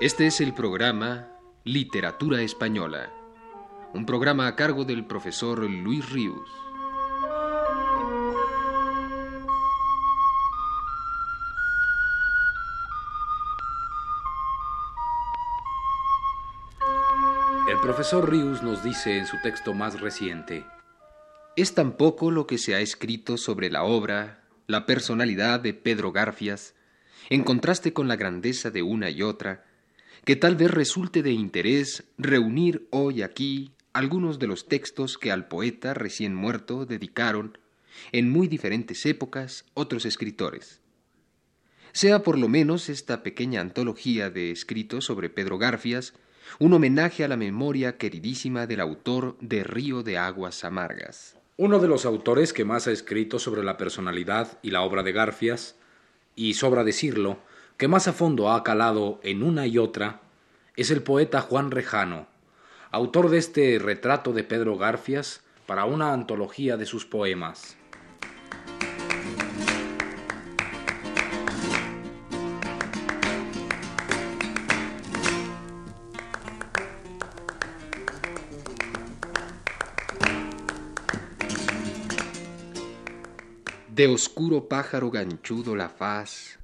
Este es el programa Literatura Española, un programa a cargo del profesor Luis Ríos. El profesor Ríos nos dice en su texto más reciente, es tampoco lo que se ha escrito sobre la obra, la personalidad de Pedro Garfias, en contraste con la grandeza de una y otra, que tal vez resulte de interés reunir hoy aquí algunos de los textos que al poeta recién muerto dedicaron, en muy diferentes épocas, otros escritores. Sea por lo menos esta pequeña antología de escritos sobre Pedro Garfias un homenaje a la memoria queridísima del autor de Río de Aguas Amargas. Uno de los autores que más ha escrito sobre la personalidad y la obra de Garfias, y sobra decirlo, que más a fondo ha calado en una y otra, es el poeta Juan Rejano, autor de este retrato de Pedro Garfias para una antología de sus poemas. De oscuro pájaro ganchudo la faz,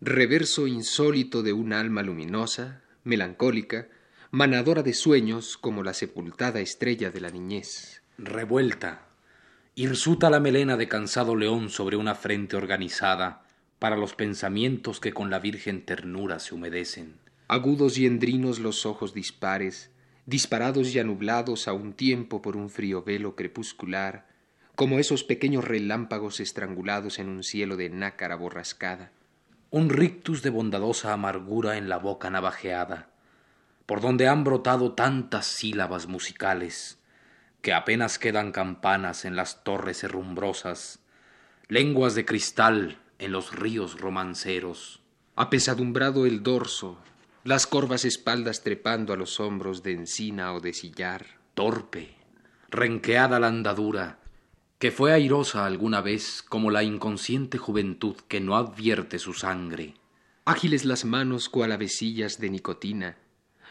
reverso insólito de un alma luminosa, melancólica, manadora de sueños como la sepultada estrella de la niñez. Revuelta, hirsuta la melena de cansado león sobre una frente organizada para los pensamientos que con la virgen ternura se humedecen. Agudos y endrinos los ojos dispares, disparados y anublados a un tiempo por un frío velo crepuscular, como esos pequeños relámpagos estrangulados en un cielo de nácara borrascada. Un rictus de bondadosa amargura en la boca navajeada, por donde han brotado tantas sílabas musicales, que apenas quedan campanas en las torres herrumbrosas, lenguas de cristal en los ríos romanceros. Apesadumbrado el dorso, las corvas espaldas trepando a los hombros de encina o de sillar. Torpe, renqueada la andadura, que fue airosa alguna vez como la inconsciente juventud que no advierte su sangre. Ágiles las manos cual avecillas de nicotina,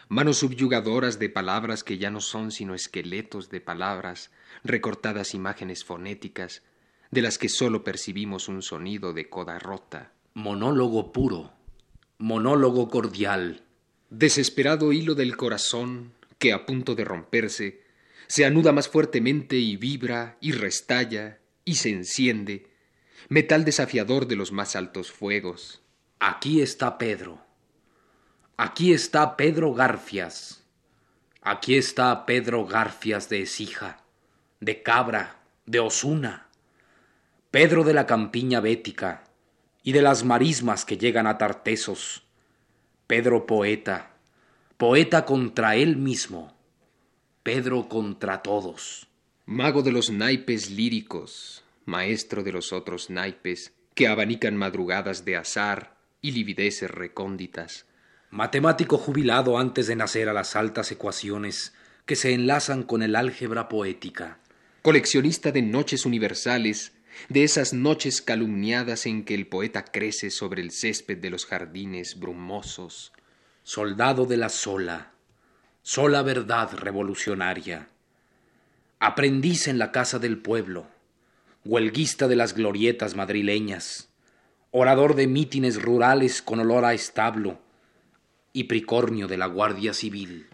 manos subyugadoras de palabras que ya no son sino esqueletos de palabras, recortadas imágenes fonéticas, de las que sólo percibimos un sonido de coda rota. Monólogo puro, monólogo cordial. Desesperado hilo del corazón que a punto de romperse se anuda más fuertemente y vibra y restalla y se enciende, metal desafiador de los más altos fuegos. Aquí está Pedro. Aquí está Pedro Garfias. Aquí está Pedro Garfias de Esija, de Cabra, de Osuna. Pedro de la campiña bética y de las marismas que llegan a Tartesos. Pedro poeta, poeta contra él mismo Pedro contra todos. Mago de los naipes líricos, maestro de los otros naipes que abanican madrugadas de azar y livideces recónditas. Matemático jubilado antes de nacer a las altas ecuaciones que se enlazan con el álgebra poética. Coleccionista de noches universales, de esas noches calumniadas en que el poeta crece sobre el césped de los jardines brumosos. Soldado de la sola, sola verdad revolucionaria. Aprendiz en la casa del pueblo, huelguista de las glorietas madrileñas, orador de mítines rurales con olor a establo y pricornio de la Guardia Civil.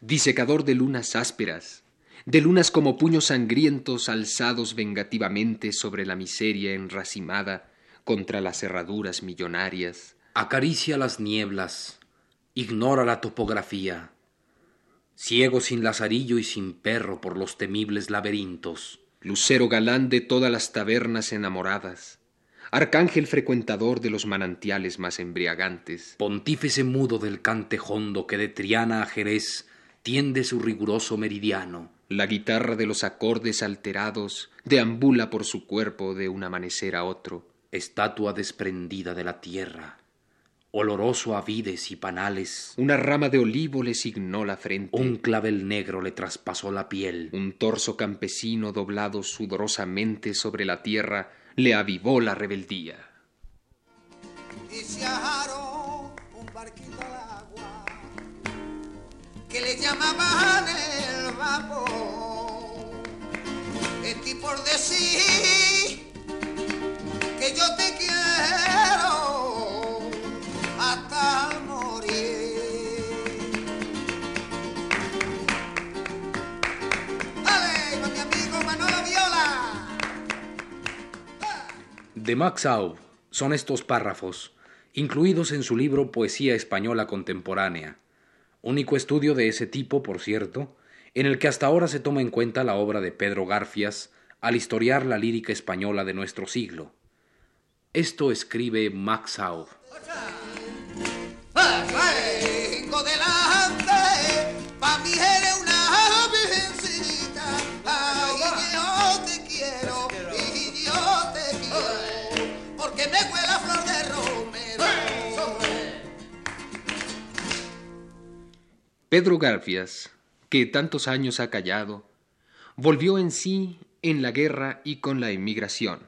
Disecador de lunas ásperas, de lunas como puños sangrientos alzados vengativamente sobre la miseria enracimada contra las herraduras millonarias. Acaricia las nieblas, ignora la topografía, ciego sin lazarillo y sin perro por los temibles laberintos. Lucero galán de todas las tabernas enamoradas, arcángel frecuentador de los manantiales más embriagantes. Pontífice mudo del cantejondo que de Triana a Jerez tiende su riguroso meridiano. La guitarra de los acordes alterados deambula por su cuerpo de un amanecer a otro. Estatua desprendida de la tierra, oloroso a vides y panales. Una rama de olivo le signó la frente. Un clavel negro le traspasó la piel. Un torso campesino doblado sudorosamente sobre la tierra le avivó la rebeldía. Y se ajaron un barquito al agua que le llamaban el vapor. Estoy por decir que yo te quiero De Max Aub son estos párrafos, incluidos en su libro Poesía Española Contemporánea, único estudio de ese tipo, por cierto, en el que hasta ahora se toma en cuenta la obra de Pedro Garfias al historiar la lírica española de nuestro siglo. Esto escribe Max Aub. Pedro Garfias, que tantos años ha callado, volvió en sí en la guerra y con la emigración.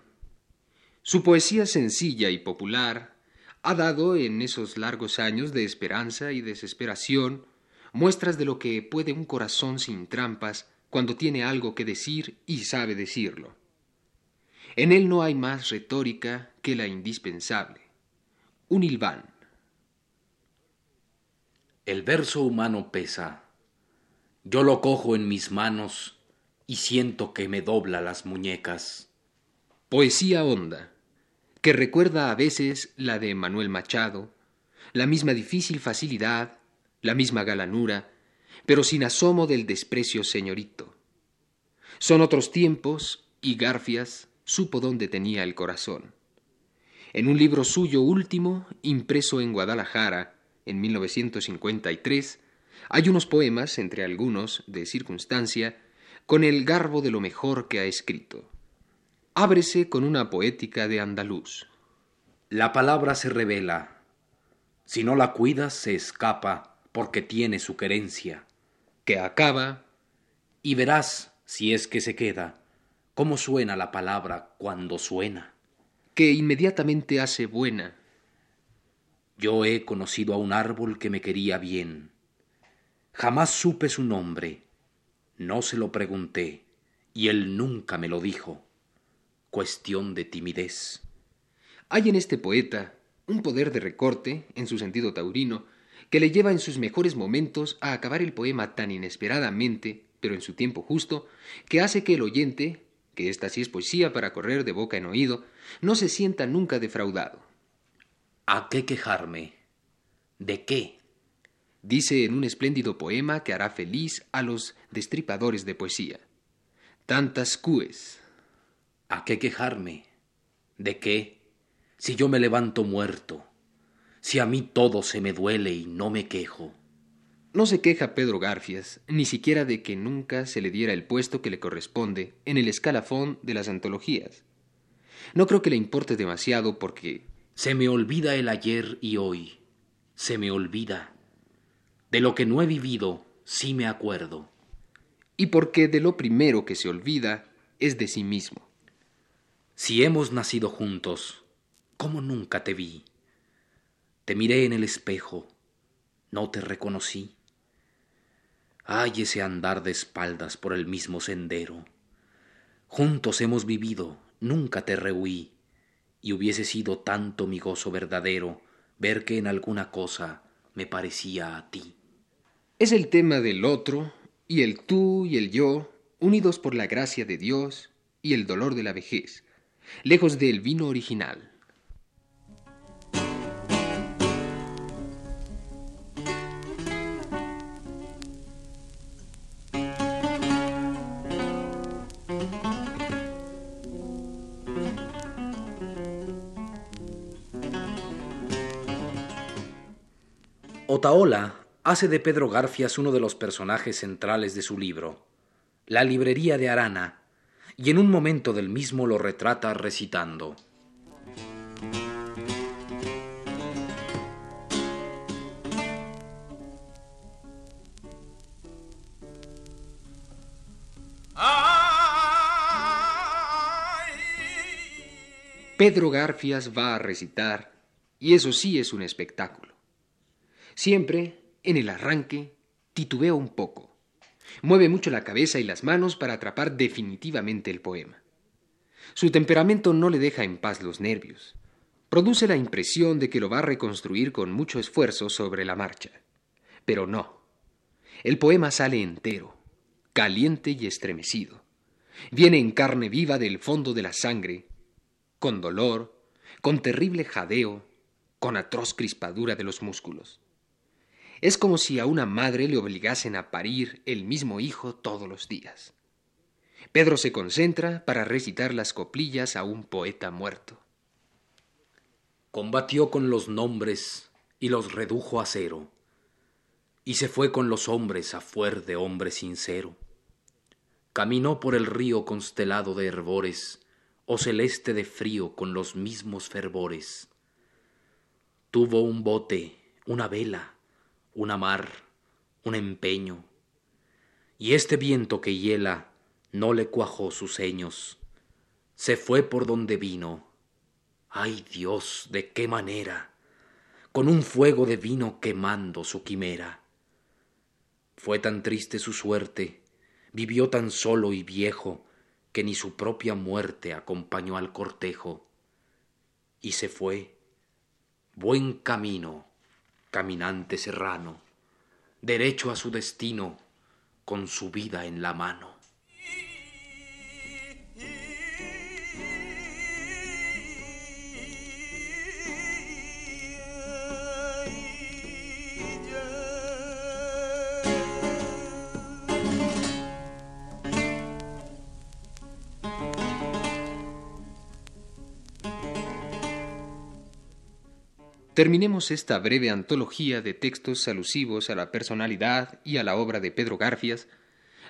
Su poesía sencilla y popular ha dado en esos largos años de esperanza y desesperación muestras de lo que puede un corazón sin trampas cuando tiene algo que decir y sabe decirlo. En él no hay más retórica que la indispensable, un hilván. El verso humano pesa. Yo lo cojo en mis manos y siento que me dobla las muñecas. Poesía honda, que recuerda a veces la de Manuel Machado, la misma difícil facilidad, la misma galanura, pero sin asomo del desprecio señorito. Son otros tiempos y Garfias supo dónde tenía el corazón. En un libro suyo último, impreso en Guadalajara en 1953, hay unos poemas, entre algunos de circunstancia, con el garbo de lo mejor que ha escrito. Ábrese con una poética de andaluz. La palabra se revela. Si no la cuidas, se escapa porque tiene su querencia. que acaba, Y verás, si es que se queda, cómo suena la palabra cuando suena. que inmediatamente hace buena, Yo he conocido a un árbol que me quería bien. Jamás supe su nombre. No se lo pregunté, y él nunca me lo dijo. Cuestión de timidez. Hay en este poeta un poder de recorte, en su sentido taurino, que le lleva en sus mejores momentos a acabar el poema tan inesperadamente, pero en su tiempo justo, que hace que el oyente, que esta sí es poesía para correr de boca en oído, no se sienta nunca defraudado. ¿A qué quejarme? ¿De qué? Dice en un espléndido poema que hará feliz a los destripadores de poesía. Tantas cues, ¿A qué quejarme? ¿De qué? Si yo me levanto muerto, si a mí todo se me duele y no me quejo. No se queja Pedro Garfias, ni siquiera de que nunca se le diera el puesto que le corresponde en el escalafón de las antologías. No creo que le importe demasiado porque Se me olvida el ayer y hoy, se me olvida. De lo que no he vivido, sí me acuerdo. y porque de lo primero que se olvida es de sí mismo. Si hemos nacido juntos, ¿cómo nunca te vi? Te miré en el espejo, no te reconocí. Ay, ese andar de espaldas por el mismo sendero. Juntos hemos vivido, nunca te rehuí, y hubiese sido tanto mi gozo verdadero ver que en alguna cosa me parecía a ti. Es el tema del otro y el tú y el yo, unidos por la gracia de Dios y el dolor de la vejez, lejos del vino original. Otaola hace de Pedro Garfias uno de los personajes centrales de su libro, La librería de Arana, y en un momento del mismo lo retrata recitando. Pedro Garfias va a recitar, y eso sí es un espectáculo. Siempre, en el arranque, titubea un poco. Mueve mucho la cabeza y las manos para atrapar definitivamente el poema. Su temperamento no le deja en paz los nervios. Produce la impresión de que lo va a reconstruir con mucho esfuerzo sobre la marcha. Pero no. El poema sale entero, caliente y estremecido. Viene en carne viva del fondo de la sangre, con dolor, con terrible jadeo, con atroz crispadura de los músculos. Es como si a una madre le obligasen a parir el mismo hijo todos los días. Pedro se concentra para recitar las coplillas a un poeta muerto. Combatió con los nombres y los redujo a cero, y se fue con los hombres a fuer de hombre sincero. Caminó por el río constelado de hervores, o celeste de frío con los mismos fervores. Tuvo un bote, una vela, una mar, un empeño, y este viento que hiela no le cuajó sus seños. Se fue por donde vino. Ay Dios, de qué manera, con un fuego de vino quemando su quimera. Fue tan triste su suerte, vivió tan solo y viejo, que ni su propia muerte acompañó al cortejo. Y se fue, buen camino, caminante serrano, derecho a su destino, con su vida en la mano. Terminemos esta breve antología de textos alusivos a la personalidad y a la obra de Pedro Garfias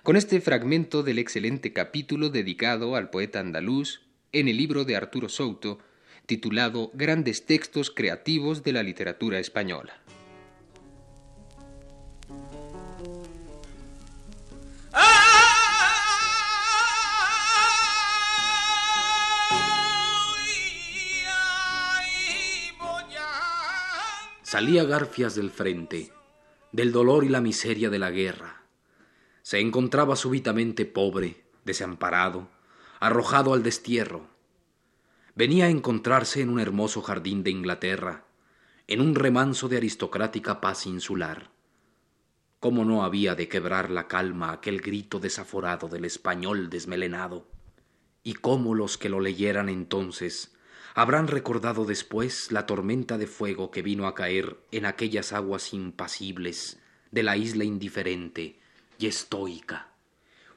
con este fragmento del excelente capítulo dedicado al poeta andaluz en el libro de Arturo Souto, titulado Grandes textos creativos de la literatura española. Salía Garfias del frente, del dolor y la miseria de la guerra. Se encontraba súbitamente pobre, desamparado, arrojado al destierro. Venía a encontrarse en un hermoso jardín de Inglaterra, en un remanso de aristocrática paz insular. ¿Cómo no había de quebrar la calma aquel grito desaforado del español desmelenado? Y cómo los que lo leyeran entonces habrán recordado después la tormenta de fuego que vino a caer en aquellas aguas impasibles de la isla indiferente y estoica.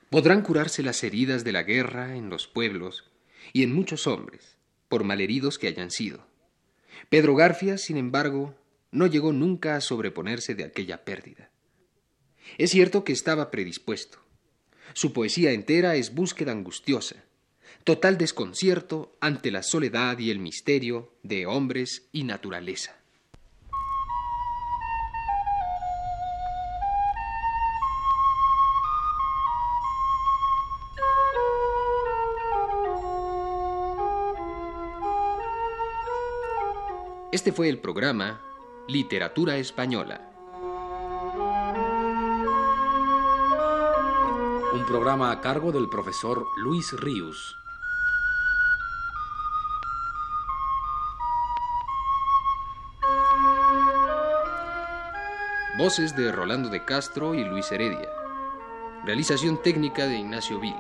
Podrán curarse las heridas de la guerra en los pueblos y en muchos hombres, por malheridos que hayan sido. Pedro Garfias, sin embargo, no llegó nunca a sobreponerse de aquella pérdida. Es cierto que estaba predispuesto. Su poesía entera es búsqueda angustiosa, total desconcierto ante la soledad y el misterio de hombres y naturaleza. Este fue el programa Literatura Española. Un programa a cargo del profesor Luis Ríos. Voces de Rolando de Castro y Luis Heredia. Realización técnica de Ignacio Vil.